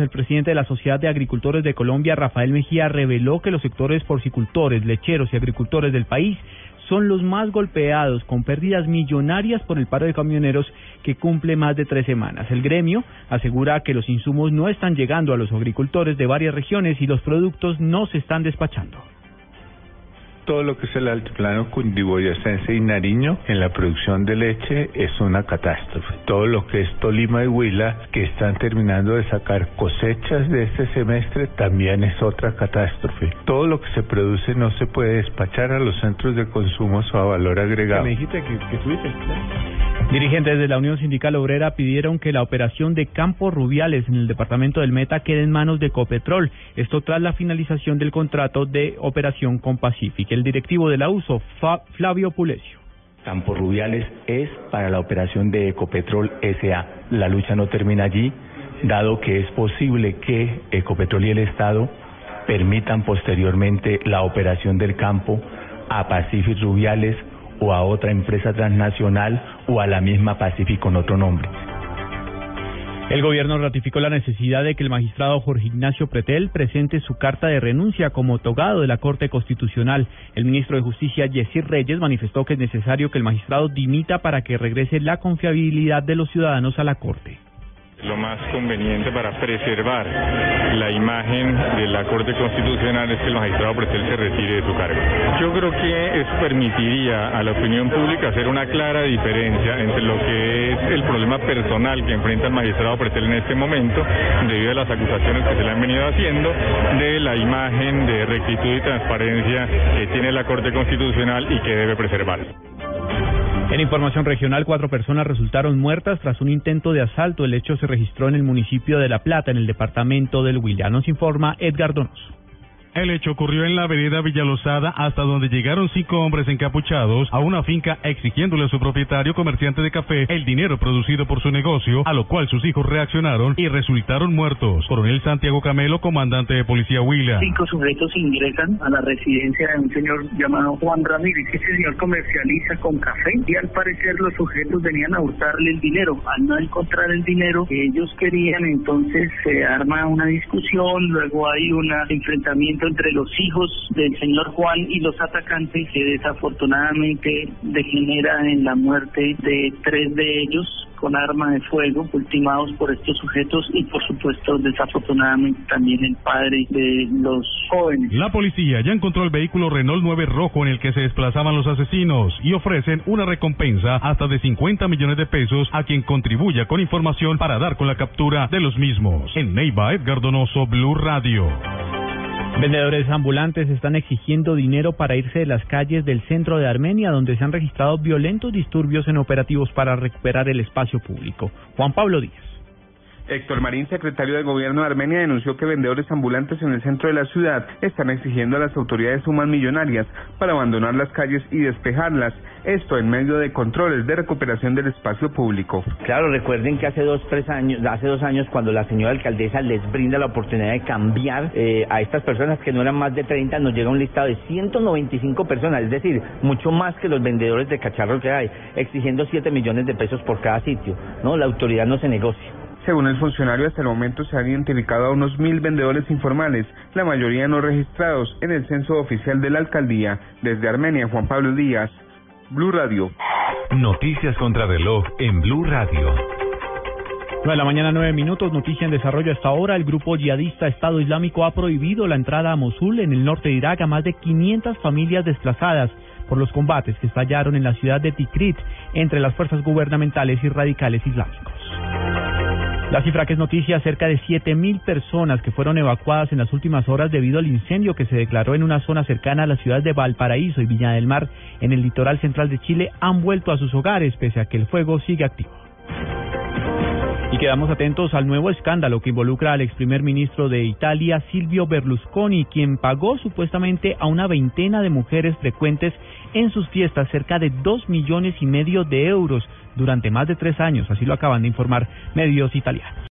El presidente de la Sociedad de Agricultores de Colombia, Rafael Mejía, reveló que los sectores porcicultores, lecheros y agricultores del país son los más golpeados, con pérdidas millonarias por el paro de camioneros que cumple más de tres semanas. El gremio asegura que los insumos no están llegando a los agricultores de varias regiones y los productos no se están despachando todo lo que es el altiplano cundiboyacense y Nariño en la producción de leche es una catástrofe. Todo lo que es Tolima y Huila, que están terminando de sacar cosechas de este semestre, también es otra catástrofe. Todo lo que se produce no se puede despachar a los centros de consumo o a valor agregado. Me dijiste que, Dirigentes de la Unión Sindical Obrera pidieron que la operación de Campos Rubiales en el departamento del Meta quede en manos de Copetrol. Esto tras la finalización del contrato de operación con Pacific. El directivo de la USO, Flavio Pulesio. Campos Rubiales es para la operación de Ecopetrol SA. La lucha no termina allí, dado que es posible que Ecopetrol y el Estado permitan posteriormente la operación del campo a Pacific Rubiales o a otra empresa transnacional o a la misma Pacific con otro nombre. El gobierno ratificó la necesidad de que el magistrado Jorge Ignacio Pretel presente su carta de renuncia como togado de la Corte Constitucional. El ministro de Justicia, Yesir Reyes, manifestó que es necesario que el magistrado dimita para que regrese la confiabilidad de los ciudadanos a la Corte lo más conveniente para preservar la imagen de la Corte Constitucional es que el magistrado Pretel se retire de su cargo. Yo creo que eso permitiría a la opinión pública hacer una clara diferencia entre lo que es el problema personal que enfrenta el magistrado Pretel en este momento, debido a las acusaciones que se le han venido haciendo, de la imagen de rectitud y transparencia que tiene la Corte Constitucional y que debe preservar. En información regional, cuatro personas resultaron muertas tras un intento de asalto. El hecho se registró en el municipio de La Plata, en el departamento del Huila. Nos informa Edgar Donoso. El hecho ocurrió en la avenida Villalosada, hasta donde llegaron cinco hombres encapuchados a una finca exigiéndole a su propietario comerciante de café el dinero producido por su negocio, a lo cual sus hijos reaccionaron y resultaron muertos. Coronel Santiago Camelo, comandante de Policía Huila. Cinco sujetos ingresan a la residencia de un señor llamado Juan Ramírez. Ese señor comercializa con café y al parecer los sujetos venían a hurtarle el dinero. Al no encontrar el dinero que ellos querían, entonces se arma una discusión, luego hay un enfrentamiento entre los hijos del señor Juan y los atacantes que desafortunadamente degenera en la muerte de tres de ellos con arma de fuego ultimados por estos sujetos y por supuesto desafortunadamente también el padre de los jóvenes. La policía ya encontró el vehículo Renault 9 rojo en el que se desplazaban los asesinos y ofrecen una recompensa hasta de 50 millones de pesos a quien contribuya con información para dar con la captura de los mismos. En Neiva, Edgar Donoso, Blue Radio. Vendedores ambulantes están exigiendo dinero para irse de las calles del centro de Armenia, donde se han registrado violentos disturbios en operativos para recuperar el espacio público. Juan Pablo Díaz. Héctor Marín, secretario de Gobierno de Armenia, denunció que vendedores ambulantes en el centro de la ciudad están exigiendo a las autoridades sumas millonarias para abandonar las calles y despejarlas. Esto en medio de controles de recuperación del espacio público. Claro, recuerden que hace dos, tres años, hace dos años, cuando la señora alcaldesa les brinda la oportunidad de cambiar eh, a estas personas que no eran más de 30, nos llega un listado de 195 personas, es decir, mucho más que los vendedores de cacharros que hay, exigiendo 7 millones de pesos por cada sitio. No, la autoridad no se negocia. Según el funcionario, hasta el momento se han identificado a unos mil vendedores informales, la mayoría no registrados en el censo oficial de la alcaldía. Desde Armenia, Juan Pablo Díaz, Blue Radio. Noticias contra reloj en Blue Radio. 9 de la mañana, 9 minutos. Noticia en desarrollo hasta ahora. El grupo yihadista Estado Islámico ha prohibido la entrada a Mosul, en el norte de Irak, a más de 500 familias desplazadas por los combates que estallaron en la ciudad de Tikrit entre las fuerzas gubernamentales y radicales islámicos. La cifra que es noticia, cerca de 7.000 personas que fueron evacuadas en las últimas horas debido al incendio que se declaró en una zona cercana a la ciudad de Valparaíso y Viña del Mar, en el litoral central de Chile, han vuelto a sus hogares pese a que el fuego sigue activo. Y quedamos atentos al nuevo escándalo que involucra al ex primer ministro de Italia, Silvio Berlusconi, quien pagó supuestamente a una veintena de mujeres frecuentes en sus fiestas cerca de dos millones y medio de euros durante más de tres años. Así lo acaban de informar medios italianos.